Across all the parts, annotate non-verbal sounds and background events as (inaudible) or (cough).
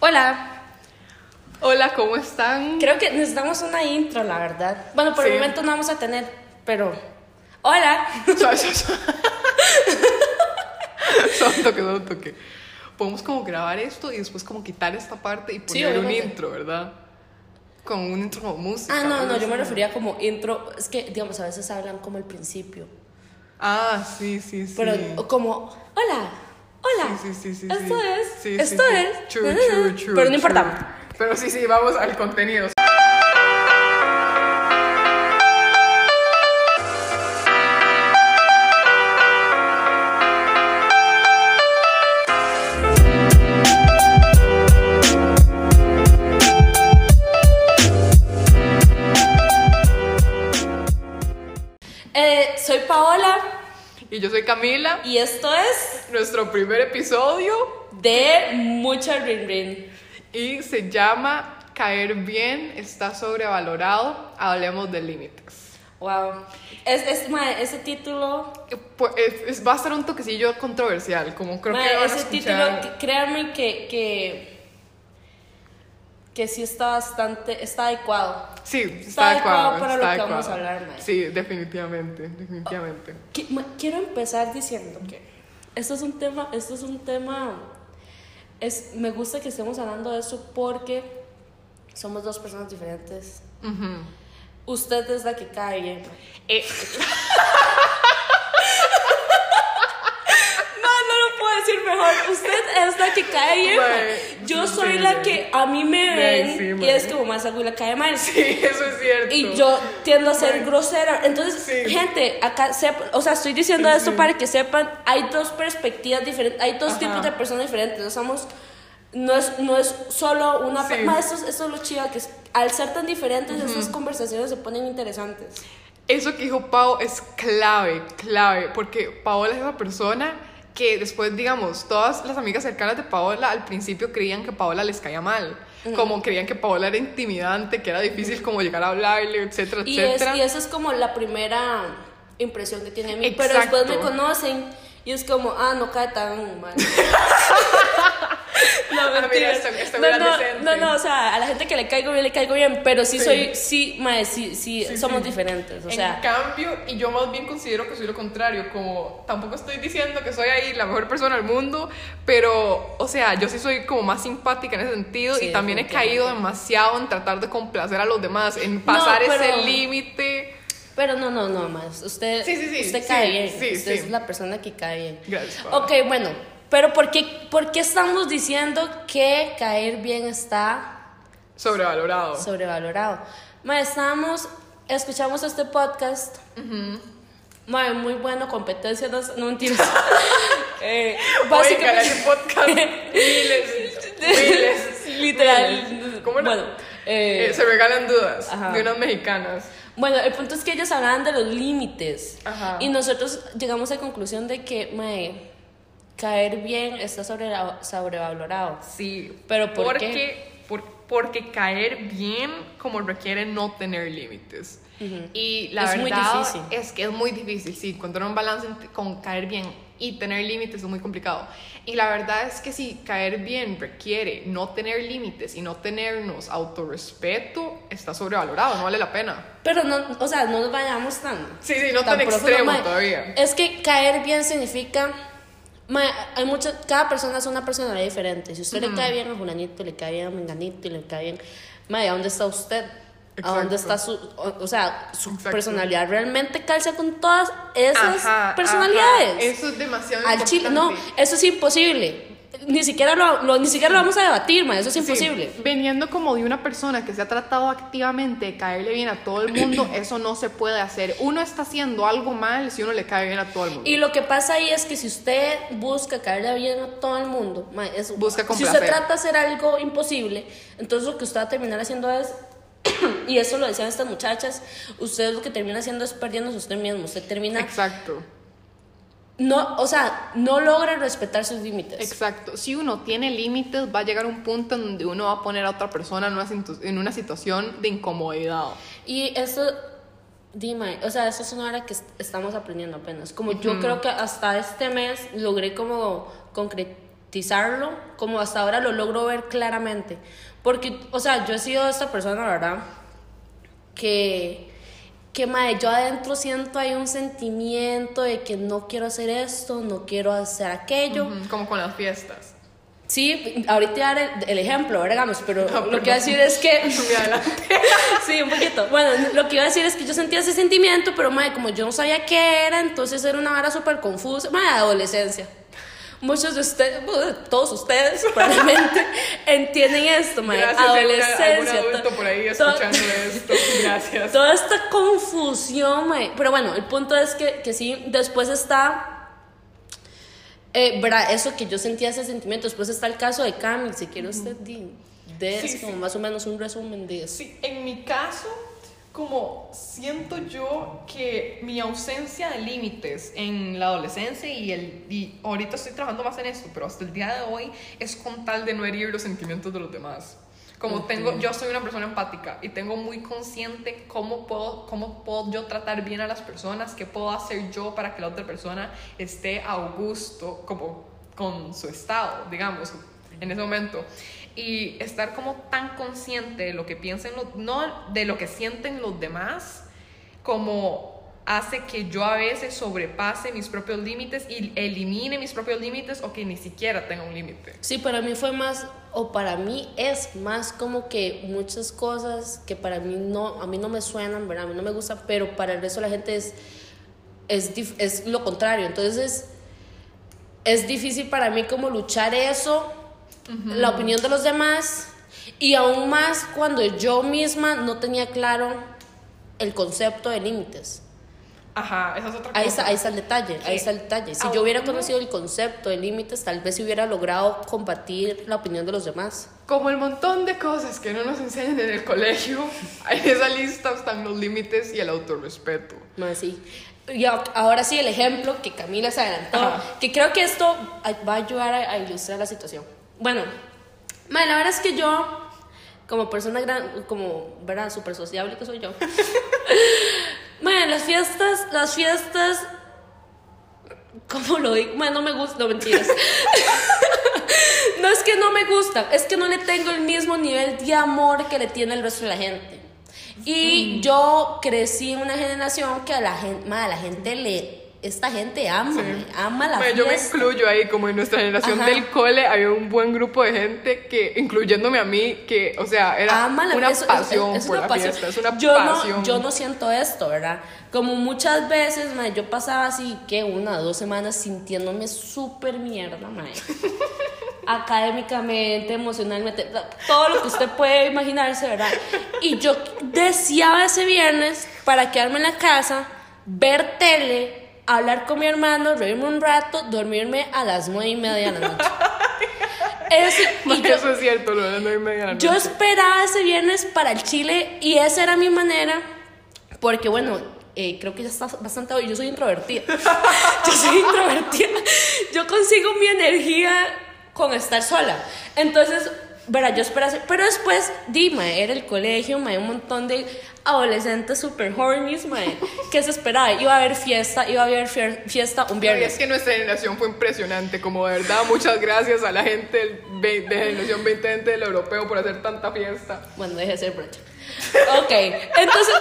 Hola. Hola, ¿cómo están? Creo que necesitamos una intro, la verdad. Bueno, por el momento no vamos a tener, pero. Hola. Suave, suave, suave. Solo un toque, solo un toque. Podemos como grabar esto y después como quitar esta parte y Sí, poner un intro, ¿verdad? Con un intro como música. Ah, no, no, yo me refería como intro. Es que, digamos, a veces hablan como el principio. Ah, sí, sí, sí. Pero como, hola. Hola. Sí, sí, sí, sí. Esto es. Esto es. True, true, true. Pero no importa. Pero sí, sí, vamos al contenido. Eh, soy Paola Y yo soy Camila. y esto es Nuestro primer episodio de Mucha Rin Rin. y se llama Caer bien está sobrevalorado. Hablemos de límites. Wow. Es, es, ese título. Pues, es- es- va a ser un toquecillo controversial, como creo que van a ese escuchar. título, créanme que, que. que sí está bastante. está adecuado. Sí, está, Está adecuado. adecuado para está lo que vamos a hablar, mae. Sí, definitivamente, definitivamente. Ma- quiero empezar diciendo que esto es un tema, esto es un tema, es, me gusta que estemos hablando de eso porque somos dos personas diferentes. Usted es la que cae bien. Eh, (laughs) (laughs) No, no lo puedo decir mejor. Usted es la que cae bien. Mae, Yo sí, soy sí, la que a mí me ven sí, y es como más algo y la cae mal. sí, eso es cierto. Y yo tiendo a ser Mae. grosera. Entonces, gente, acá, sep- o sea, estoy diciendo esto para que sepan, hay dos perspectivas diferentes, hay dos Ajá. tipos de personas diferentes. No somos, no es, no es solo una... Sí. ma, esto, es- esto es lo chido, que es- al ser tan diferentes, estas conversaciones se ponen interesantes. Eso que dijo Pau es clave, clave, porque Paola es esa persona que después, digamos, todas las amigas cercanas de Paola al principio creían que Paola les caía mal, como creían que Paola era intimidante, que era difícil como llegar a hablarle, etcétera, Y, es, etcétera. y esa es como la primera impresión que tiene a mí. Pero después me Exacto. conocen y es como, ah, no cae tan mal. (laughs) (laughs) no, Ah, mira, esta- esta no, no, no, no, o sea, a la gente que le caigo bien, le caigo bien, pero sí, Sí. soy, sí, mae, sí, sí, Sí, somos diferentes, o en sea. cambio, y yo más bien considero que soy lo contrario, como tampoco estoy diciendo que soy ahí la mejor persona del mundo, pero, o sea, yo sí soy como más simpática en ese sentido y también he caído demasiado en tratar de complacer a los demás, en pasar pero- ese límite. Pero no, no, no, más. Usted, Sí, sí, sí, usted cae bien. usted es la persona que cae bien. Gracias. Ok, bueno, pero ¿por qué, ¿por qué estamos diciendo que caer bien está Sobrevalorado. sobrevalorado. Ma, estábamos, escuchamos este podcast. Ma, muy bueno, competencia, no, no mentiras. (laughs) eh, básicamente, hay podcast miles, miles. (laughs) literal. ¿Cómo no? Bueno, eh, Eh, se regalan dudas Ajá. de unas mexicanas. bueno, el punto es que ellos hablaban de los límites. Ajá. Y nosotros llegamos a la conclusión de que, mae, caer bien está sobre, sobrevalorado. Sí, ¿Pero por porque, qué? por- porque caer bien como requiere no tener límites. Y la Es verdad es que es muy difícil, sí, encontrar un balance con caer bien y tener límites es muy complicado. Y la verdad es que si caer bien requiere no tener límites y no tenernos autorrespeto, está sobrevalorado, no vale la pena. Pero no, o sea, no nos vayamos tan. Sí, sí, no tan profundo, extremo todavía. Es que caer bien significa. Mae, hay mucha, cada persona es una personalidad diferente. Si usted le cae bien a Julanito, le cae bien a Menganito y le cae bien. mae, ¿a dónde está usted? ¿A dónde está su. O, o sea, su Exacto. personalidad realmente calza con todas esas Ajá, personalidades? ajá. Eso es demasiado Al chile, no, eso es imposible. Ni siquiera lo, lo- ni siquiera lo vamos a debatir, mae, eso es Sí, imposible. Veniendo como de una persona que se ha tratado activamente de caerle bien a todo el mundo, (clears throat) eso no se puede hacer. Uno está haciendo algo mal si uno le cae bien a todo el mundo. Y lo que pasa ahí es que si usted busca caerle bien a todo el mundo, ma, es- Busca si usted trata de hacer algo imposible, entonces lo que usted va a terminar haciendo es, (clears throat) y eso lo decían estas muchachas, usted lo que termina haciendo es perdiéndose usted mismo, usted termina, Exacto, no, o sea, no logra respetar sus límites. exacto. Si uno tiene límites, va a llegar a un punto en donde uno va a poner a otra persona en una, situ- en una situación de incomodidad. Y eso, dime, o sea, eso es una hora que est- estamos aprendiendo apenas. Como yo creo que hasta este mes logré como concre- romantizarlo como hasta ahora lo logro ver claramente. Porque, o sea, yo he sido esta persona, ¿verdad? Que, que mae, yo adentro siento ahí un sentimiento de que no quiero hacer esto, no quiero hacer aquello. Ujú, Como con las fiestas. Sí, ahorita dar el, el ejemplo. Digamos, pero No, lo que iba a decir es que... (laughs) (laughs) Sí, un poquito. Bueno, lo que iba a decir es que yo sentía ese sentimiento, pero madre, como yo no sabía qué era, entonces era una vara súper confusa. Madre, adolescencia. Muchos de ustedes, todos ustedes probablemente (laughs) entienden esto, alguna- adolescencia. algún adulto to- por ahí escuchando (laughs) esto. Gracias. Toda esta confusión, mae. Pero bueno, el punto es que, que sí, después está. Eh, ¿verdad? Eso que yo sentía ese sentimiento. Después está el caso de Camille. Si quiere usted, de Sí, como sí. más o menos un resumen de eso. Sí, en mi caso, como siento yo que mi ausencia de límites en la adolescencia y, el, y ahorita estoy trabajando más en esto, pero hasta el día de hoy es con tal de no herir los sentimientos de los demás. Como tengo, yo soy una persona empática y tengo muy consciente cómo puedo, cómo puedo yo tratar bien a las personas, qué puedo hacer yo para que la otra persona esté a gusto como con su estado, digamos, en ese momento. Y estar como tan consciente de lo que piensan los, no de lo que sienten los demás, como hace que yo a veces sobrepase mis propios límites y elimine mis propios límites o que ni siquiera tenga un límite. Sí, para mí fue más, o para mí es más como que muchas cosas que para mí no, a mí no me suenan, ¿verdad? A mí no me gustan, pero para el resto de la gente es, es, es lo contrario. Entonces es, es difícil para mí como luchar eso, la opinión de los demás, y aún más cuando yo misma no tenía claro el concepto de límites. Ajá, esa es otra cosa. Ahí está, ahí está el detalle, ahí está el detalle. Si yo hubiera conocido el concepto de límites, tal vez hubiera logrado compartir la opinión de los demás. Como el montón de cosas que no nos enseñan en el colegio, (laughs) en esa lista están los límites y el autorrespeto. Más sí. Y ahora sí, el ejemplo que Camila se adelantó, Ajá. que creo que esto va a ayudar a, a ilustrar la situación. Bueno, ma, la verdad es que yo, como persona gran, como, ¿verdad? Súper sociable que soy yo. (laughs) Bueno, las fiestas, las fiestas, ¿cómo lo digo? Bueno, no me gusta, no mentiras. (laughs) no es que no me gustan, es que no le tengo el mismo nivel de amor que le tiene el resto de la gente. Y yo crecí en una generación que a la gente, a la gente le, esta gente ama, Sí. ama la Bueno, yo me incluyo ahí, como en nuestra generación Ajá. del cole, había un buen grupo de gente que, incluyéndome a mí, que, o sea, era ama la una eso- es- pasión es por una la pasión. fiesta, es una yo pasión. No, yo no siento esto, ¿verdad? Como muchas veces, yo pasaba así, que una o dos semanas sintiéndome súper mierda, mae. (laughs) Académicamente, emocionalmente, todo lo que usted puede imaginarse, ¿verdad? Y yo deseaba ese viernes para quedarme en la casa, ver tele, hablar con mi hermano, reírme un rato, dormirme a las nueve y media de la noche. Eso, y yo- Eso es cierto, lo de las nueve y media de la yo noche. esperaba ese viernes para el Chile y esa era mi manera, porque bueno, eh, creo que ya está bastante hoy. Yo soy introvertida. (laughs) yo soy introvertida. Yo consigo mi energía con estar sola. Entonces, verá, yo pero después, di, mae, era el colegio, mae, un montón de adolescentes super hornies, mae, (laughs) que se esperaba. Iba a haber fiesta, iba a haber fiesta un No, y viernes. es que nuestra generación fue impresionante, como de verdad, muchas gracias a la gente de generación 2020 del europeo por hacer tanta fiesta. Bueno, deje de ser brocha. Ok, entonces,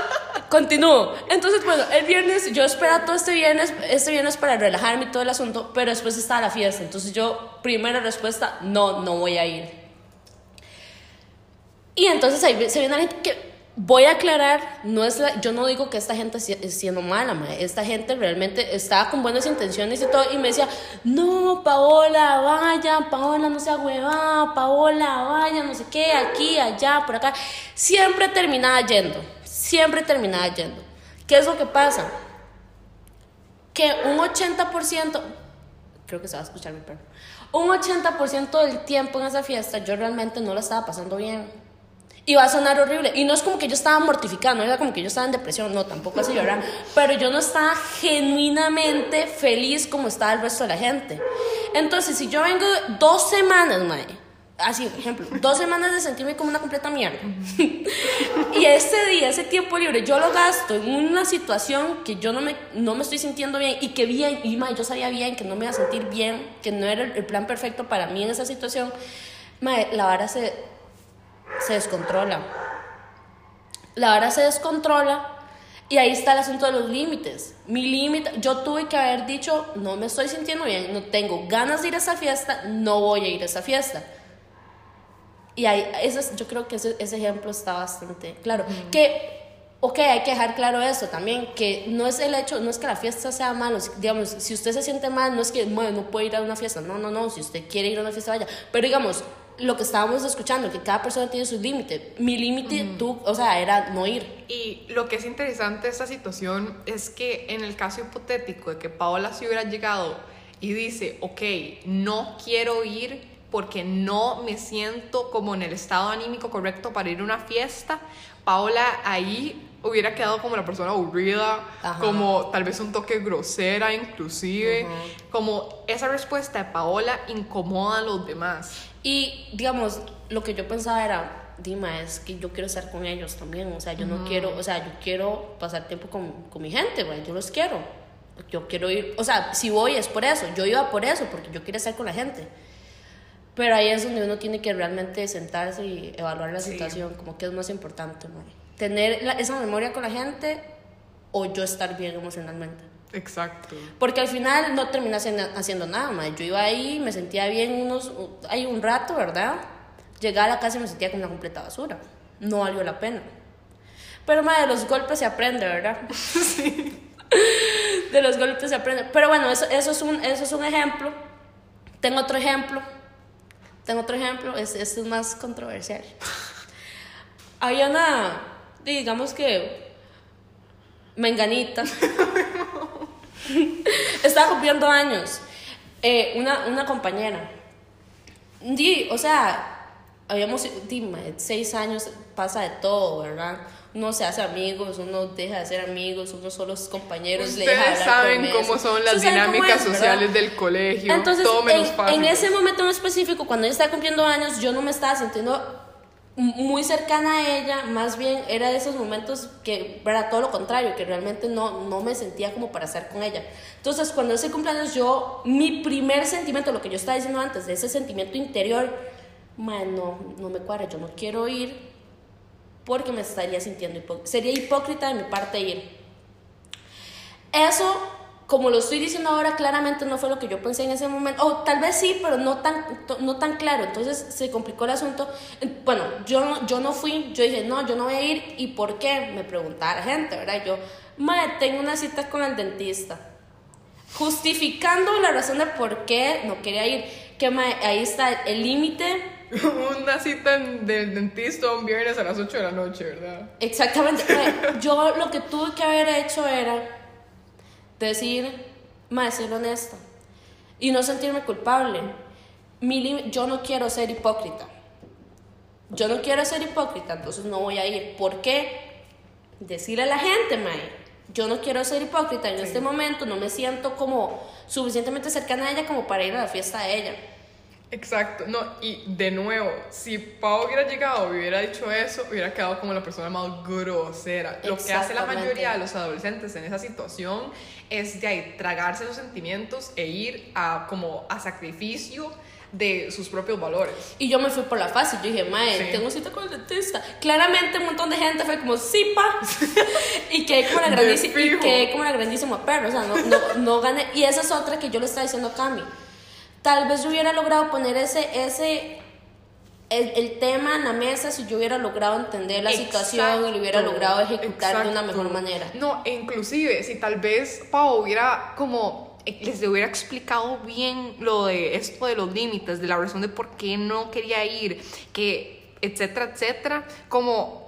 continúo. Entonces, bueno, el viernes, yo esperaba todo este viernes, este viernes para relajarme y todo el asunto, pero después estaba la fiesta. Entonces yo, primera respuesta, no, no voy a ir. Y entonces ahí se viene la gente que, voy a aclarar, no es la- yo no digo que esta gente es siendo mala, mae. esta gente realmente estaba con buenas intenciones y todo, y me decía, no, Paola, vaya, Paola, no sea huevada, Paola, vaya, no sé qué, aquí, allá, por acá. Siempre terminaba yendo, siempre terminaba yendo. ¿Qué es lo que pasa? Que un 80%, creo que se va a escuchar mi perro, un 80% del tiempo en esa fiesta yo realmente no la estaba pasando bien. Y va a sonar horrible. Y no es como que yo estaba mortificada, no era como que yo estaba en depresión, no, tampoco así, ¿verdad? Pero yo no estaba genuinamente feliz como estaba el resto de la gente. Entonces, si yo vengo dos semanas, mae, así, por ejemplo, dos semanas de sentirme como una completa mierda. (laughs) y ese día, ese tiempo libre, yo lo gasto en una situación que yo no me, no me estoy sintiendo bien y que bien, y ma, yo sabía bien que no me iba a sentir bien, que no era el, plan perfecto para mí en esa situación. Ma, la vara se, se descontrola. La vara se descontrola y ahí está el asunto de los límites. Mi límite, yo tuve que haber dicho, no me estoy sintiendo bien, no tengo ganas de ir a esa fiesta, no voy a ir a esa fiesta. Y ahí, eso yo creo que ese, ese, ejemplo está bastante claro. Que, ok, hay que dejar claro eso también, que no es el hecho, no es que la fiesta sea malo, digamos, si usted se siente mal, no es que, bueno, no puede ir a una fiesta, no, no, no, si usted quiere ir a una fiesta, vaya. Pero digamos, lo que estábamos escuchando, que cada persona tiene su límite. Mi límite, tú, o sea, era no ir. Y lo que es interesante de esta situación es que en el caso hipotético de que Paola se hubiera llegado y dice, ok, no quiero ir porque no me siento como en el estado anímico correcto para ir a una fiesta, Paola ahí hubiera quedado como la persona aburrida, como tal vez un toque grosera inclusive, como esa respuesta de Paola incomoda a los demás. Y digamos, lo que yo pensaba era, Dima, es que yo quiero estar con ellos también, o sea, yo no quiero, o sea, yo quiero pasar tiempo con, con mi gente, güey, yo los quiero, yo quiero ir, o sea, si voy es por eso, yo iba por eso, porque yo quiero estar con la gente. Pero ahí es donde uno tiene que realmente sentarse y evaluar la situación, como que es más importante, tener esa memoria con la gente o yo estar bien emocionalmente. Exacto. Porque al final no terminé haciendo, nada, madre. Yo iba ahí, me sentía bien unos, ahí un rato, ¿verdad? Llegaba a la casa y me sentía como una completa basura. No valió la pena. Pero, madre, de los golpes se aprende, ¿verdad? (laughs) Sí. de los golpes se aprende. Pero bueno, eso, eso, es un, eso es un ejemplo. Tengo otro ejemplo tengo otro ejemplo, este, es más controversial. (laughs) Había una, digamos que, menganita. (laughs) Estaba cumpliendo años. Eh, una, una compañera. o sea, habíamos, dime, seis años, pasa de todo, ¿verdad? Uno se hace amigos, uno deja de ser amigos, uno solo es compañeros. Ustedes saben cómo son las dinámicas sociales del colegio, Entonces, en, ese momento en específico, cuando ella estaba cumpliendo años, yo no me estaba sintiendo muy cercana a ella, más bien era de esos momentos que era todo lo contrario, que realmente no, no me sentía como para estar con ella. Entonces, cuando ese cumpleaños, yo, mi primer sentimiento, lo que yo estaba diciendo antes, de ese sentimiento interior, no, no me cuadra, yo no quiero ir, porque me estaría sintiendo hipócrita. Sería hipócrita de mi parte ir. Eso, como lo estoy diciendo ahora, claramente no fue lo que yo pensé en ese momento. O tal vez sí, pero no tan, no tan claro. Entonces se complicó el asunto. Bueno, yo, yo no fui, yo dije, no, yo no voy a ir. ¿Y por qué? Me preguntaba la gente, ¿verdad? Yo, madre, tengo una cita con el dentista. Justificando la razón de por qué no quería ir. Que ahí está el límite una cita del dentista un viernes a las 8 de la noche, ¿verdad? Exactamente. (laughs) Yo lo que tuve que haber hecho era decir, más ser honesta y no sentirme culpable. Mi yo no quiero ser hipócrita. Yo no quiero ser hipócrita, entonces no voy a ir. ¿Por qué? Decirle a la gente, Mae, yo no quiero ser hipócrita en este momento, no me siento como suficientemente cercana a ella como para ir a la fiesta de ella. Exacto, no, y de nuevo, si Pau hubiera llegado y hubiera dicho eso, hubiera quedado como la persona más grosera. Lo que hace la mayoría de los adolescentes en esa situación es de ahí tragarse los sentimientos e ir a como a sacrificio de sus propios valores. Y yo me fui por la fácil, yo dije, mae, tengo cita con el dentista. Claramente un montón de gente fue como, sí, pa. (laughs) y quedé como la grandísima, y quedé como la grandísima perra, o sea, no, no, no gané. Y esa es otra que yo le estaba diciendo a Cami Tal vez yo hubiera logrado poner ese, ese, el, tema en la mesa si yo hubiera logrado entender la situación y lo hubiera logrado ejecutar de una mejor manera. No, e inclusive si tal vez Pau hubiera como eh, les hubiera explicado bien lo de esto de los límites, de la razón de por qué no quería ir, que etcétera, etcétera, como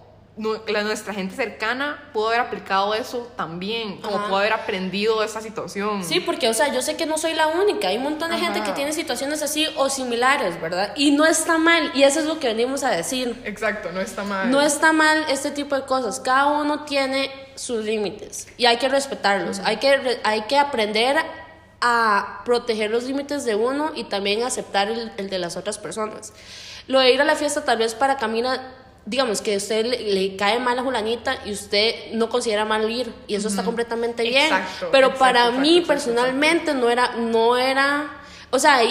la, nuestra gente cercana pudo haber aplicado eso también, como pudo haber aprendido de esa situación. Sí, porque, o sea, yo sé que no soy la única, hay un montón de gente que tiene situaciones así o similares, ¿verdad? Y no está mal, y eso es lo que venimos a decir. Exacto, no está mal. No está mal este tipo de cosas, cada uno tiene sus límites y hay que respetarlos, hay, que, hay que aprender a proteger los límites de uno y también aceptar el, el de las otras personas. Lo de ir a la fiesta tal vez para Camila digamos que usted le, le cae mal a Julanita y usted no considera mal ir y eso está completamente bien. Exacto, Pero exacto, para exacto, mí personalmente no era, no era, o sea,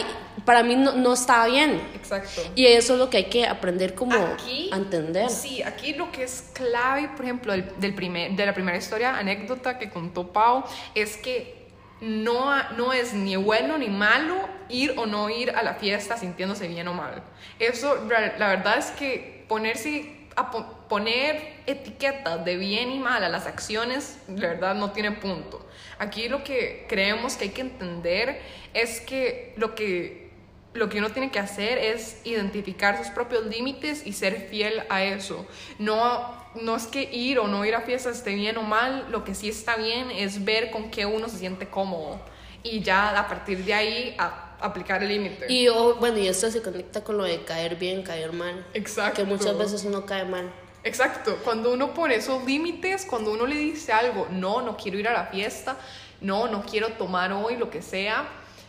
para mí no, no estaba bien. Exacto. Y eso es lo que hay que aprender como Aquí, a entender. Sí, aquí lo que es clave, por ejemplo, del, del primer, de la primera historia, anécdota que contó Pau, es que no, no es ni bueno ni malo ir o no ir a la fiesta sintiéndose bien o mal. Eso, la verdad es que ponerse a po- poner etiquetas de bien y mal a las acciones, la verdad no tiene punto. Aquí lo que creemos que hay que entender es que lo que lo que uno tiene que hacer es identificar sus propios límites y ser fiel a eso. No, no es que ir o no ir a fiestas esté bien o mal, lo que sí está bien es ver con qué uno se siente cómodo y ya a partir de ahí a- aplicar el límite. Y oh, bueno, y esto se conecta con lo de caer bien, caer mal. Exacto. Que muchas veces uno cae mal. Exacto, cuando uno pone esos límites, cuando uno le dice algo, no, no quiero ir a la fiesta, no, no quiero tomar hoy, lo que sea,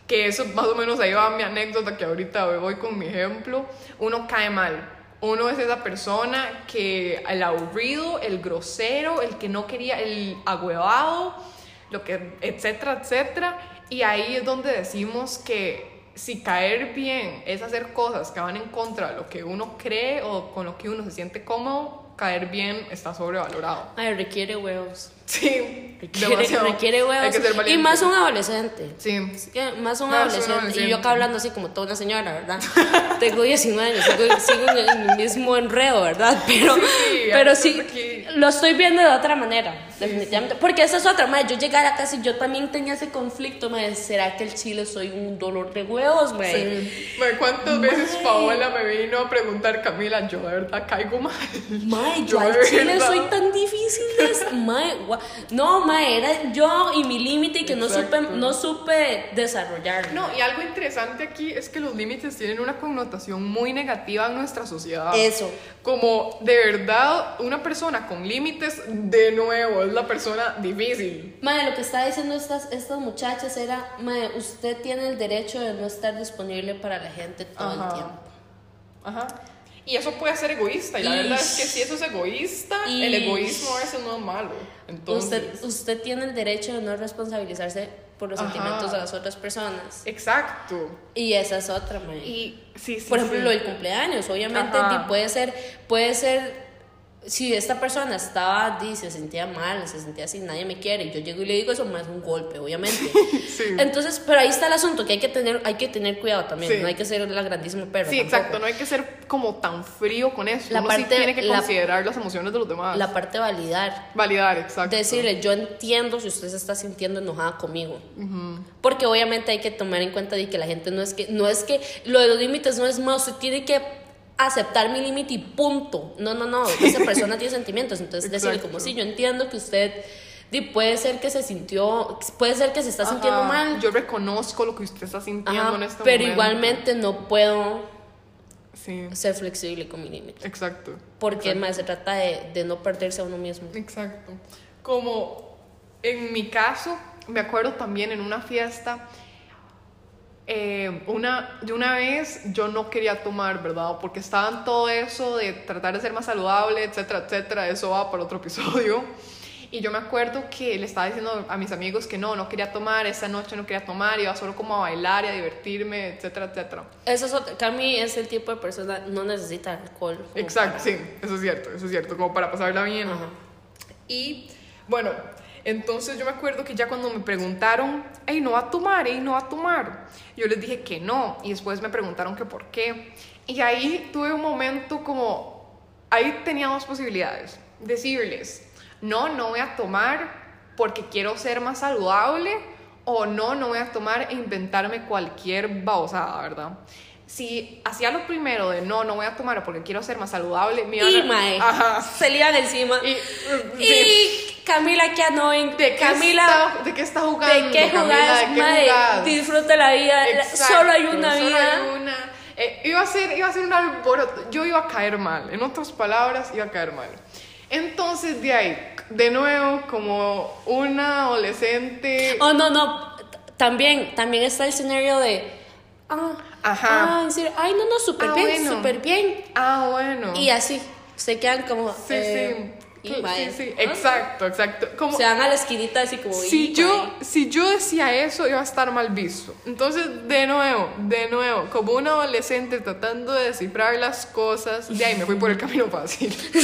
que eso más o menos ahí va mi anécdota que ahorita voy con mi ejemplo, uno cae mal. Uno es esa persona que el aburrido, el grosero, el que no quería, el agüevado, lo que, etcétera, etcétera. Y ahí es donde decimos que si caer bien es hacer cosas que van en contra de lo que uno cree o con lo que uno se siente cómodo, caer bien está sobrevalorado. Ay, requiere huevos. Sí, Requiere, demasiado. requiere Hay huevos. que ser y más un adolescente. Sí. Más un Más un adolescente. Y yo acá hablando así como toda una señora, ¿verdad? (laughs) Tengo 19 años, sigo, sigo en el mismo enredo, ¿verdad? Pero Sí, pero sí, lo estoy viendo de otra manera, definitivamente. Porque esa es otra, madre. Yo llegar a casa y yo también tenía ese conflicto, madre. ¿Será que el chile soy un dolor de huevos, madre? Sí. ¿Cuántas veces Paola me vino a preguntar, Camila, yo de verdad caigo mal? Mae, (laughs) Yo yo al chile verdad. soy tan difícil. es- Mae, no, mae, era yo y mi límite que no supe, no supe desarrollar. No, y algo interesante aquí es que los límites tienen una connotación muy negativa en nuestra sociedad. Eso. Como de verdad, una persona con límites, de nuevo, es la persona difícil. Mae, lo que estaba diciendo estas, estas muchachas era, mae, usted tiene el derecho de no estar disponible para la gente todo el tiempo. Ajá. Y eso puede ser egoísta. Y la verdad es que si eso es egoísta, el egoísmo a veces no es malo. Entonces, Usted, usted tiene el derecho de no responsabilizarse por los Ajá. sentimientos de las otras personas. exacto. Y esa es otra, mae. Y sí, sí. Por ejemplo, sí. lo del cumpleaños, obviamente puede ser, puede ser, si esta persona estaba, di, se sentía mal, se sentía así, nadie me quiere, y yo llego y le digo eso, más un golpe, obviamente. (laughs) Sí. Entonces, pero ahí está el asunto, que hay que tener, hay que tener cuidado también, Sí. no hay que ser la grandísima perra. Sí, tampoco. exacto. No hay que ser como tan frío con eso. La Uno sí parte- tiene que la- considerar las emociones de los demás. La parte de validar. Validar, exacto. Decirle, yo entiendo si usted se está sintiendo enojada conmigo. Porque obviamente hay que tomar en cuenta de que la gente no es que, no es que, lo de los límites no es más, usted tiene que aceptar mi límite y punto. No, no, no, esa persona tiene sentimientos. Entonces decirle Exacto. como, sí, yo entiendo que usted, puede ser que se sintió, puede ser que se está sintiendo mal. Yo reconozco lo que usted está sintiendo Ajá, en este pero momento. igualmente no puedo Sí, ser flexible con mi límite. exacto. Porque más se trata de, de no perderse a uno mismo. Exacto. Como en mi caso, me acuerdo también en una fiesta, eh, una, de una vez yo no quería tomar, ¿verdad? Porque estaba en todo eso de tratar de ser más saludable, etcétera, etcétera. Eso va para otro episodio. Y yo me acuerdo que le estaba diciendo a mis amigos que no, no quería tomar, esa noche no quería tomar, iba solo como a bailar y a divertirme, etcétera, etcétera. Eso es otra, Cami es el tipo de persona no necesita alcohol. Exacto, para- sí, eso es cierto, eso es cierto, como para pasarla bien. Ajá. Y bueno, entonces yo me acuerdo que ya cuando me preguntaron, hey, no va a tomar, hey, no va a tomar, yo les dije que no, y después me preguntaron que por qué. Y ahí tuve un momento como, ahí tenía dos posibilidades, decirles, no, no voy a tomar porque quiero ser más saludable, o no, no voy a tomar e inventarme cualquier babosada, ¿verdad? Si hacía lo primero de no, no voy a tomar porque quiero ser más saludable, me iban Y a- mae, se le iban encima. Y, Y, sí. Camila que no ¿De qué, Camila, está, ¿De qué está jugando? ¿de qué Camila? jugás? ¿De qué jugás? disfruta la vida. Exacto, solo hay una solo vida. hay una. Eh, iba, a ser, iba a ser un alboroto. Yo iba a caer mal. En otras palabras, iba a caer mal. Entonces, de ahí, de nuevo, como una adolescente. Oh, no, no. también, también está el escenario de, ah, Ajá. ah, en serio, ay, no, no, súper Ah, bien, bueno. súper bien. Ah, bueno. Y así, se quedan como, Sí, eh, sí. Y Sí, mae, sí, ¿no? exacto, exacto. Como, Se van a la esquinita así como, si y, yo, mae. si yo decía eso, iba a estar mal visto. Entonces, de nuevo, de nuevo, como un adolescente tratando de descifrar las cosas, de ahí me fui por el camino fácil. (laughs)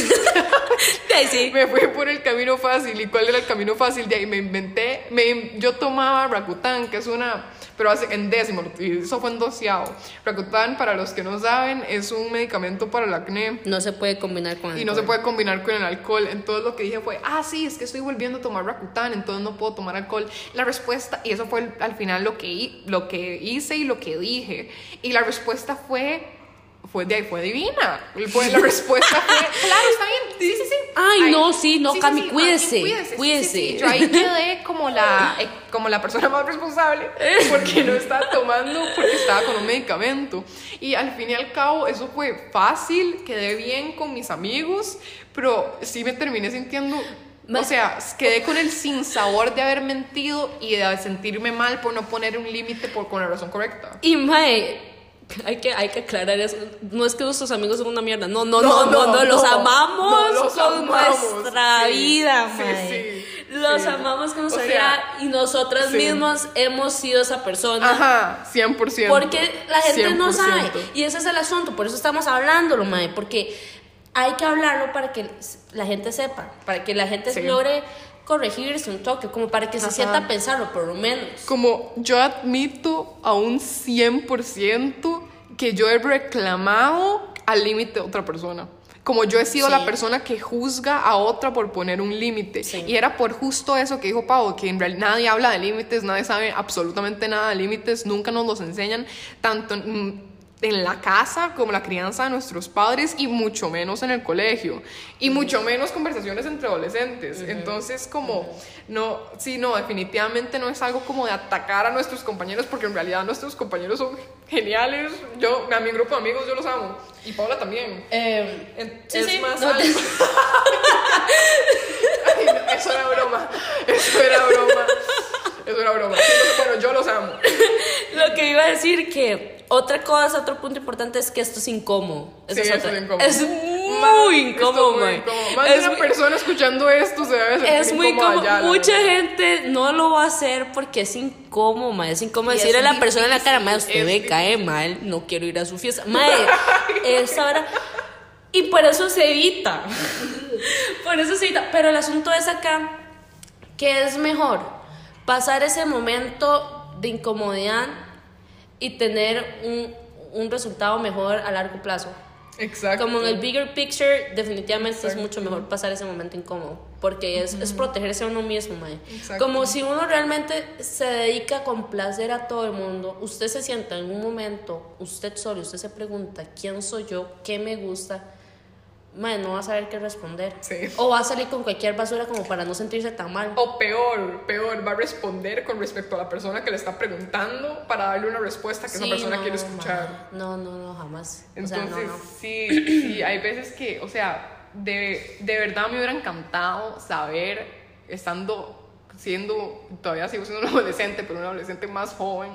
Sí, me fui por el camino fácil. ¿Y cuál era el camino fácil? De ahí me inventé, me, yo tomaba Rakuten, que es una, pero hace, en décimo, y eso fue en doceavo. Rakuten, para los que no saben, es un medicamento para el acné. No se puede combinar con Y no alcohol. se puede combinar con el alcohol. Entonces lo que dije fue, ah, sí, es que estoy volviendo a tomar Rakuten, entonces no puedo tomar alcohol. La respuesta, y eso fue el- al final lo que, lo que hice y lo que dije. Y la respuesta fue, fue de fue divina. La (laughs) respuesta fue, claro, está bien, sí, sí, sí. Ay, no, sí, no, Cami, cuídese, sí, sí, sí. cuídese. Yo ahí (laughs) quedé como la, eh, como la persona más responsable porque no estaba tomando, porque estaba con un medicamento. Y al fin y al cabo, eso fue fácil, quedé bien con mis amigos, pero sí me terminé sintiendo. O sea, quedé con el sinsabor de haber mentido y de sentirme mal por no poner un límite por con la razón correcta. Y mae, (laughs) hay que, hay que aclarar eso. No es que nuestros amigos son una mierda. No, no, no, no, no, los amamos con nuestra sí, vida, sí, mae. sí, los sí. amamos con nuestra vida y nosotras sí. mismos hemos sido esa persona. Ajá, 100%. Porque la gente no 100%. sabe. Y ese es el asunto. Por eso estamos hablándolo, mae. Porque hay que hablarlo para que la gente sepa. Para que la gente Sí. logre corregirse un toque. Como para que se Ajá. sienta a pensarlo, por lo menos. Como yo admito a un 100% que yo he reclamado al límite de otra persona. Como yo he sido Sí. la persona que juzga a otra por poner un límite. Sí. Y era por justo eso que dijo Pau, que en realidad nadie habla de límites, nadie sabe absolutamente nada de límites, nunca nos los enseñan, tanto en, la casa como la crianza de nuestros padres y mucho menos en el colegio. Y mucho menos conversaciones entre adolescentes. Entonces, como, no, sí, no, definitivamente no es algo como de atacar a nuestros compañeros, porque en realidad nuestros compañeros son geniales. Yo, a mi grupo de amigos, yo los amo. Y Paula también. Eh, En- Sí, es sí, más no te- algo. (laughs) Ay, no, eso era broma. Eso era broma. Eso era broma. Bueno, yo los amo. (laughs) Lo que iba a decir que otra cosa, otro punto importante es que esto es incómodo. Eso Sí, es, otra- es incómodo. Es muy incómodo, es muy incómodo. Más Es de una muy- persona escuchando esto se debe sentir Es muy incómodo. Mucha gente no lo va a hacer porque es incómodo, mae. Es incómodo Y decirle a la persona en la cara, difícil, usted me cae mal, no quiero ir a su fiesta. (laughs) Mae, es ahora. Y por eso se evita. (laughs) por eso se evita. Pero el asunto es acá que es mejor pasar ese momento de incomodidad y tener un, un resultado mejor a largo plazo. Exacto. Como en el bigger picture, definitivamente es Exacto. mucho mejor pasar ese momento incómodo, porque es, es protegerse a uno mismo, mae. Como si uno realmente se dedica a complacer a todo el mundo, usted se sienta en un momento, usted solo, usted se pregunta, ¿quién soy yo? ¿Qué me gusta? Mae, no va a saber qué responder. Sí. O va a salir con cualquier basura como para no sentirse tan mal. O peor, peor, va a responder con respecto a la persona que le está preguntando para darle una respuesta que Sí, esa persona no, quiere escuchar. No, no, no, jamás. o Entonces, sea, no, no. sí, sí, hay veces que, o sea, de, de verdad me hubiera encantado saber, estando, siendo, todavía sigo siendo un (laughs) adolescente, pero un adolescente más joven,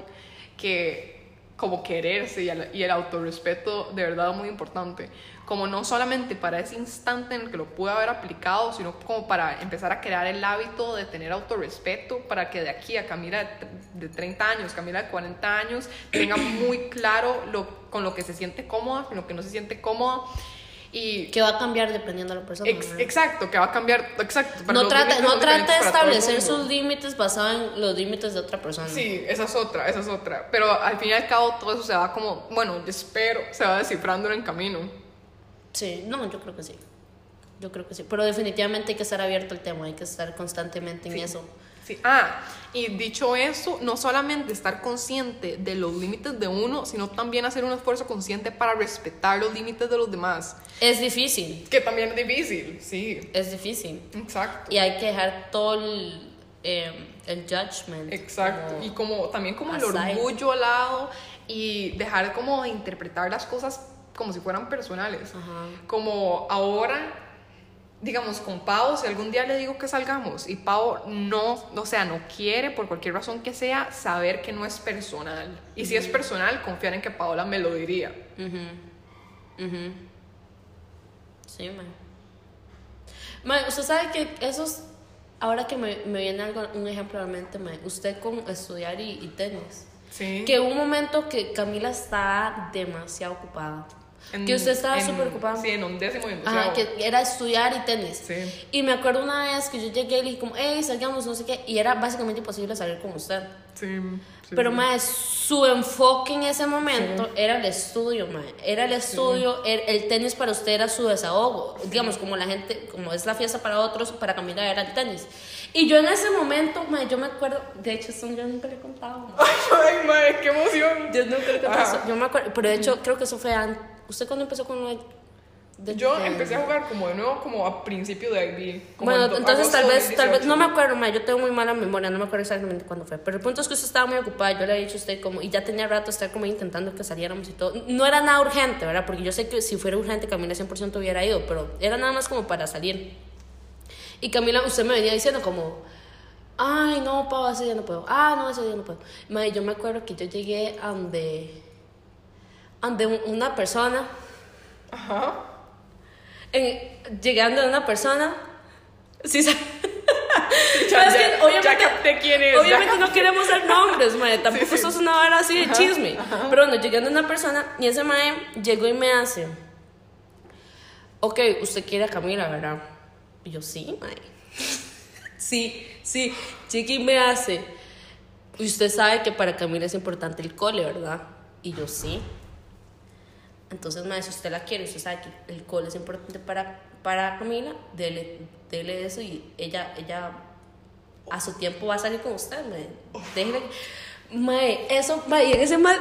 que como quererse y el, y el autorrespeto de verdad es muy importante. Como no solamente para ese instante en el que lo pude haber aplicado, sino como para empezar a crear el hábito de tener autorrespeto para que de aquí a Camila de, de 30 años, Camila de 40 años, tenga (clears throat) muy claro lo, con lo que se siente cómoda, con lo que no se siente cómoda. Y Que va a cambiar dependiendo de la persona. ex- ¿verdad? exacto, que va a cambiar, exacto. para No trata, no trata de establecer sus límites basado en los límites de otra persona. Sí, esa es otra, esa es otra. Pero al fin y al cabo todo eso se va como, bueno, yo espero, se va descifrando en el camino. Sí, no, yo creo que sí. Yo creo que sí. Pero definitivamente hay que estar abierto al tema, hay que estar constantemente en Sí. eso. Sí. Ah, y dicho eso, no solamente estar consciente de los límites de uno, sino también hacer un esfuerzo consciente para respetar los límites de los demás. Es difícil, Que también es difícil, sí. es difícil. Exacto. Y hay que dejar todo el, eh, el judgment. Exacto. como- y como también como el aside. orgullo al lado y dejar como de interpretar las cosas como si fueran personales. Ajá. Como ahora digamos, con Pau, si algún día le digo que salgamos y Pau no, o sea, no quiere, por cualquier razón que sea, saber que no es personal. Y si es personal, confiar en que Paola me lo diría. Sí, man. Man, usted sabe que esos, ahora que me, me viene algo, un ejemplo a la mente, man, usted con estudiar y, y tenis. Sí. Que hubo un momento que Camila estaba demasiado ocupada. En- que usted estaba súper ocupada. Sí, en undécimo y Ajá, que era estudiar y tenis. Sí. Y me acuerdo una vez que yo llegué y le dije como, hey, salgamos, no sé qué. Y era básicamente imposible salir con usted. Sí, sí, Pero, sí. más su enfoque en ese momento era el estudio, mae. Era el estudio, el, el tenis para usted era su desahogo. Digamos, como la gente, como es la fiesta para otros, para Camila era el tenis. Y yo en ese momento, mae, yo me acuerdo, de hecho, eso yo nunca le he contado, mae. (laughs) Ay, madre, qué emoción. Yo nunca le he contado eso. Yo me acuerdo, pero de hecho, creo que eso fue antes. ¿Usted cuándo empezó con de- Yo de- empecé a jugar como de nuevo, como a principio de IB. Bueno, en entonces tal vez, tal vez, 2018. no me acuerdo, ma, yo tengo muy mala memoria, no me acuerdo exactamente cuándo fue, pero el punto es que usted estaba muy ocupada, yo le había dicho a usted como, y ya tenía rato estar como intentando que saliéramos y todo, no era nada urgente, ¿verdad? Porque yo sé que si fuera urgente Camila 100% hubiera ido, pero era nada más como para salir. Y Camila, usted me venía diciendo como, ay, no, Pau, ese día no puedo, ah, no, ese día no puedo. Ma, yo me acuerdo que yo llegué a donde, a donde una persona, Ajá. en- llegando a una persona, sí, sa- (laughs) Ya, es que obviamente, ya quién es. ya obviamente no queremos dar (laughs) nombres, mae. Tampoco Sí, sí. esto es una hora así de chisme. Pero bueno, llegando una persona y ese mae llegó y me hace, ok, usted quiere a Camila, ¿verdad? Y yo, sí, mae. (laughs) sí, sí. Chiqui me hace, y usted sabe que para Camila es importante el cole, ¿verdad? Y yo, sí. Entonces, mae, si usted la quiere, usted sabe que el cole es importante para, para Camila, dele, dele eso y ella, ella a su tiempo va a salir con usted, mae. Déjele. Mae, eso, mae, ese mae,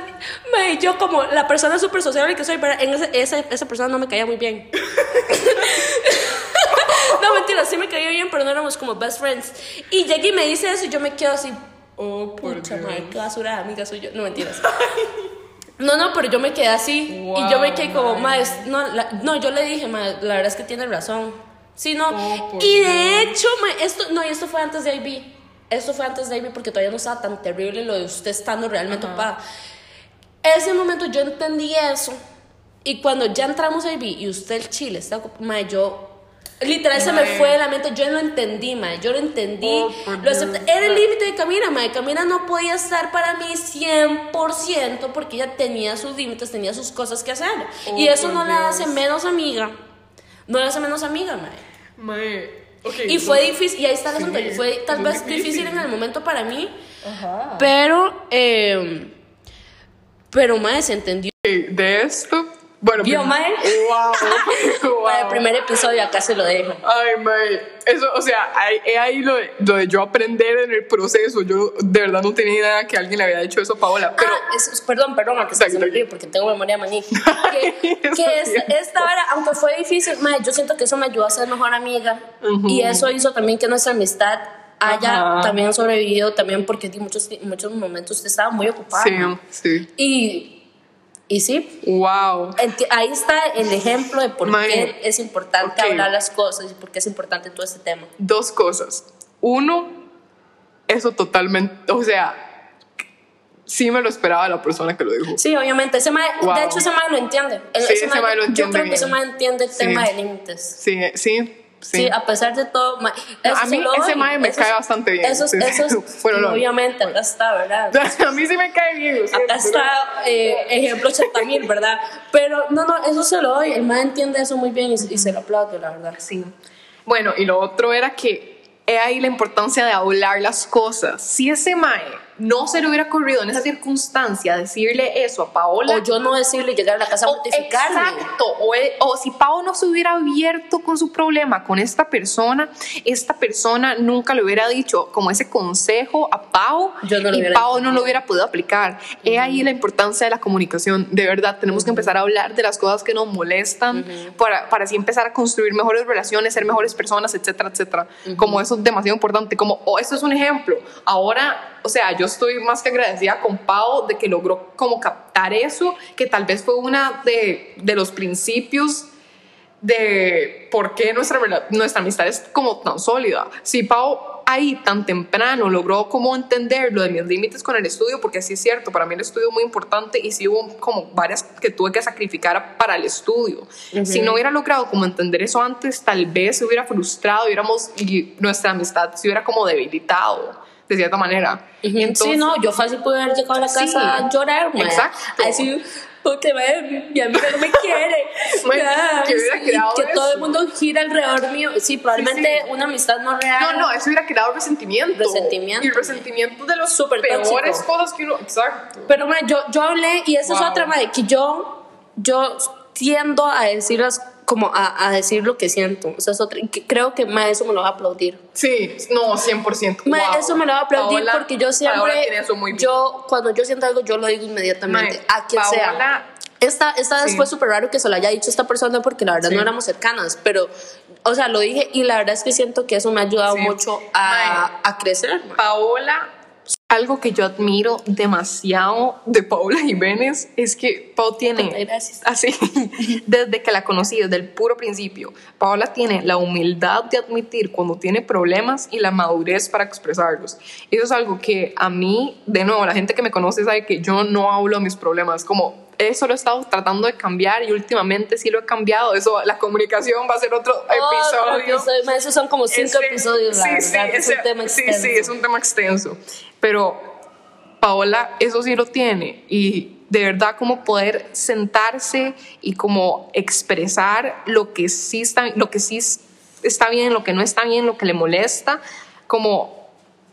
mae, yo como la persona súper sociable que soy, ¿verdad? en ese, esa, esa persona no me caía muy bien. (laughs) no, mentira, sí me caía bien, pero no éramos como best friends. Y llegué y me dice eso y yo me quedo así, Oh, por pucha, mae, qué basura de amiga soy yo. No, mentiras. (laughs) No, no, pero yo me quedé así y yo me quedé como, es- no, la- no, yo le dije, mae, la verdad es que tiene razón. Sí, no. Oh, y de Dios. hecho, esto, no, y esto fue antes de IB. Esto fue antes de IB porque todavía no estaba tan terrible lo de usted estando realmente ocupada. Ese momento yo entendí eso. Y cuando ya entramos a IB y usted el chile está ocupado, yo. Literal se me fue de la mente, yo lo entendí, mae, yo lo entendí, Oh, lo acepté. Dios, Era el límite de Camila, mae, Camila no podía estar para mí 100% porque ella tenía sus límites, tenía sus cosas que hacer. Oh, y eso no la hace Dios. menos amiga, no la hace menos amiga, mae. Mae, ok, Y so- fue difícil, y ahí está el Sí, asunto, y fue tal vez difícil. difícil. en el momento para mí, Ajá. pero, eh, pero mae, se entendió. Ok, De esto, bueno. ¿Vio, mae? Wow, (laughs) wow. Para el primer episodio acá se lo dejo. Ay, mae, eso, o sea, ahí, he ahí lo de, lo de yo aprender en el proceso. Yo de verdad no tenía idea que alguien le había dicho eso a Paola, pero ah, es- es- perdón, perdón, aunque se me porque tengo memoria maní. (laughs) Que, (laughs) que es- esta hora, aunque fue difícil, mae, yo siento que eso me ayudó a ser mejor amiga. Y eso hizo también que nuestra amistad haya Ajá. también sobrevivido, también porque en muchos, muchos momentos estaba muy ocupada. sí, sí. Y, y sí, Wow. ahí está el ejemplo de por qué es importante hablar las cosas y por qué es importante todo este tema. Dos cosas. Uno, eso totalmente, o sea, sí me lo esperaba la persona que lo dijo. Sí, obviamente. Ese Wow. De hecho, ese mae lo entiende. El- Sí, ese lo Yo entiende creo que ese mae entiende el Sí. tema de límites. Sí, sí, Sí. sí. a pesar de todo. mae, eso a mí ese mae me cae bastante bien. Eso, es- Sí. eso es- Bueno, no. obviamente, acá está, ¿verdad? (laughs) a mí sí me cae bien. siento, Acá está eh, ejemplo 80 mil, ¿verdad? Pero no, no, eso se lo doy. El mae entiende eso muy bien y, y se lo aplaudo, la verdad. Sí. Bueno, y lo otro era que he ahí la importancia de hablar las cosas. Si ese mae no se le hubiera ocurrido en esa circunstancia decirle eso a Paola. O yo no decirle llegar a la casa a mortificarme. exacto. O, e- o si Pau no se hubiera abierto con su problema con esta persona, esta persona nunca le hubiera dicho como ese consejo a Pau Yo no y Pau no lo hubiera podido aplicar. He ahí la importancia de la comunicación. De verdad, tenemos que empezar a hablar de las cosas que nos molestan para, para así empezar a construir mejores relaciones, ser mejores personas, etcétera, etcétera. Como eso es demasiado importante. Como, o esto es un ejemplo. Ahora, o sea, yo estoy más que agradecida con Pau de que logró como captar eso, que tal vez fue una de, de los principios de por qué nuestra, nuestra amistad es como tan sólida. Si Pau ahí tan temprano logró como entender lo de mis límites con el estudio, porque sí es cierto, para mí el estudio es muy importante y sí hubo como varias que tuve que sacrificar para el estudio. Si no hubiera logrado como entender eso antes, tal vez se hubiera frustrado, hubiéramos, y nuestra amistad se hubiera como debilitado de cierta manera. sí, Entonces- no, yo fácil pude haber llegado a la Sí, casa a llorar, mae. exacto. A decir, porque mae, mi amiga no me quiere. (laughs) Ya, que hubiera y creado que todo eso. el mundo gira alrededor mío. Sí, probablemente Sí, una amistad no real. No, no, eso hubiera creado resentimiento. Resentimiento. Y resentimiento de los Súper peores tóxico. cosas que uno. Exacto. Pero mae, yo, yo hablé, y esa es Wow. otra, mae, que yo, yo tiendo a decirlas como a, a decir lo que siento. O sea, es otra, creo que mae, eso me lo va a aplaudir. Sí, no, 100%. Mae, Wow. eso me lo va a aplaudir Paola- porque yo siempre, eso muy bien. yo cuando yo siento algo, yo lo digo inmediatamente, Mae, a quien sea. Paola- Esta, esta vez Sí. fue súper raro que se lo haya dicho esta persona porque la verdad Sí. no éramos cercanas, pero, o sea, lo dije y la verdad es que siento que eso me ha ayudado Sí. mucho a, a crecer. Paola, algo que yo admiro demasiado de Paola Jiménez es que Pau tiene, Gracias. así, (laughs) desde que la conocí, desde el puro principio, Paola tiene la humildad de admitir cuando tiene problemas y la madurez para expresarlos. Eso es algo que a mí, de nuevo, la gente que me conoce sabe que yo no hablo de mis problemas, como eso lo he estado tratando de cambiar y últimamente sí lo he cambiado. Eso, la comunicación va a ser otro episodio. episodio, esos son como cinco Ese- episodios, la sí, sí, es ese- un tema sí, extenso. sí, es un tema extenso. Pero Paola eso sí lo tiene y de verdad como poder sentarse y como expresar lo que sí está, lo que sí es- está bien, lo que no está bien, lo que le molesta, como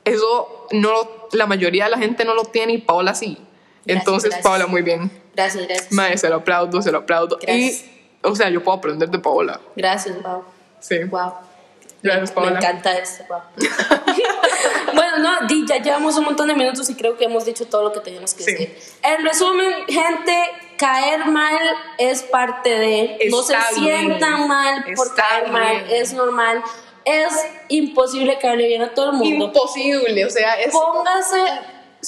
eso no lo- la mayoría de la gente no lo tiene y Paola sí. Gracias, Entonces gracias. Paola muy bien. Gracias, gracias. Mae, se lo aplaudo, se lo aplaudo. Gracias. Y o sea, yo puedo aprender de Paola. Gracias, wow. Sí. Wow. Gracias, Me Paola. encanta esto. wow. (laughs) bueno, no, di, ya llevamos un montón de minutos y creo que hemos dicho todo lo que teníamos que Sí. decir. En resumen, gente, caer mal es parte de. no se Está bien. sientan mal por Está caer mal, bien. es normal. Es imposible caerle bien a todo el mundo. Imposible, o sea, es Póngase.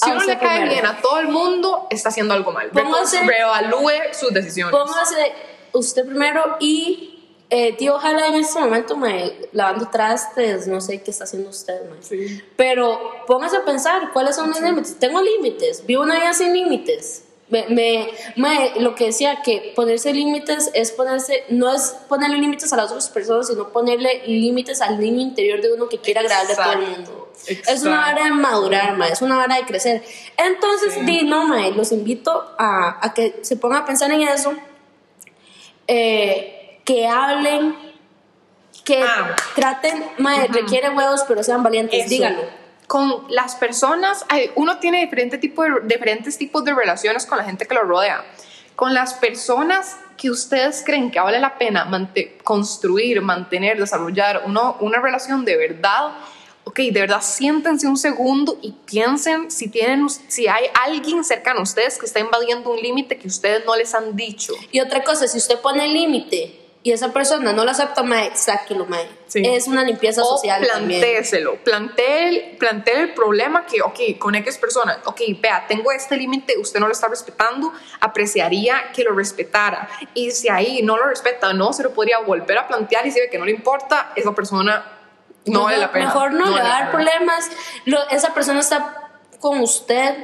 Si uno le cae primero. bien a todo el mundo, está haciendo algo mal. Póngase- Reevalúe sus decisiones. Póngase usted primero y eh, tío, ojalá en este momento me lavando trastes, no sé qué está haciendo usted, mae. Sí. Pero póngase a pensar cuáles son mis límites. Tengo límites, vivo una vida sin límites. Me, me, mae, lo que decía que ponerse límites es ponerse, no es ponerle límites a las otras personas, sino ponerle límites al niño interior de uno que quiere agradarle a todo el mundo. Exacto. Es una hora de madurar, mae, es una hora de crecer. Entonces, di, no, mae, los invito a, a que se pongan a pensar en eso, eh, que hablen, que Ah. traten, mae, requiere huevos, pero sean valientes, Eso. díganlo. Con las personas, uno tiene diferente tipo de, diferentes tipos de relaciones con la gente que lo rodea. Con las personas que ustedes creen que vale la pena construir, mantener, desarrollar uno- una relación de verdad, ok, de verdad siéntense un segundo y piensen si, tienen, si hay alguien cercano a ustedes que está invadiendo un límite que ustedes no les han dicho. Y otra cosa, si usted pone límite y esa persona no lo acepta, mae, sáquelo, mae. Sí. Es una limpieza O social también. plantéselo, plantee el, plantee el problema que, ok, con X persona, ok, vea, tengo este límite, usted no lo está respetando, apreciaría que lo respetara. Y si ahí no lo respeta, no, se lo podría volver a plantear y si ve que no le importa, esa persona no vale la pena. Mejor no, le vale va a dar problemas. Lo- esa persona está con usted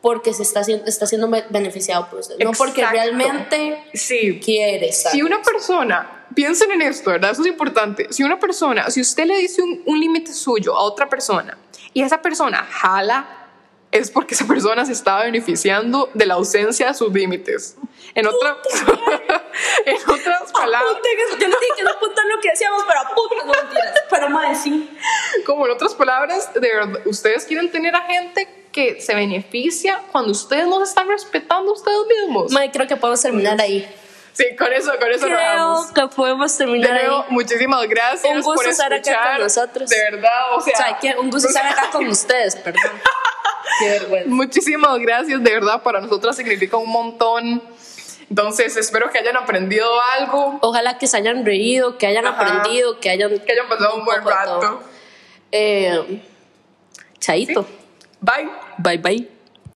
porque se está, está siendo be- beneficiado por usted, no porque realmente Sí, quiere. Si una persona, piensen en esto, ¿verdad? Eso es importante. Si una persona, si usted le dice un, un límite suyo a otra persona y esa persona jala, es porque esa persona se estaba beneficiando de la ausencia de sus límites. En, otra, (laughs) en otras palabras, Apunten eso. Yo no dije que no apuntan lo que decíamos, pero apuntan, no mentiras. Pero mae, sí. como en otras palabras, de verdad, ustedes quieren tener a gente que se beneficia cuando ustedes no se están respetando ustedes mismos. Mae, creo que podemos terminar ahí. Sí, con eso, con eso Creo damos. que podemos De terminar ahí. nuevo, muchísimas gracias Un gusto por estar acá escuchar. con nosotros. De verdad, o sea, O sea, que un gusto estar acá con (laughs) ustedes, perdón. Qué vergüenza. Muchísimas gracias, de verdad, para nosotras significa un montón. Entonces, espero que hayan aprendido algo, Ojalá que se hayan reído, que hayan Ajá. aprendido, que hayan... que hayan pasado un buen rato. Eh, chaito. Bye. Bye, bye.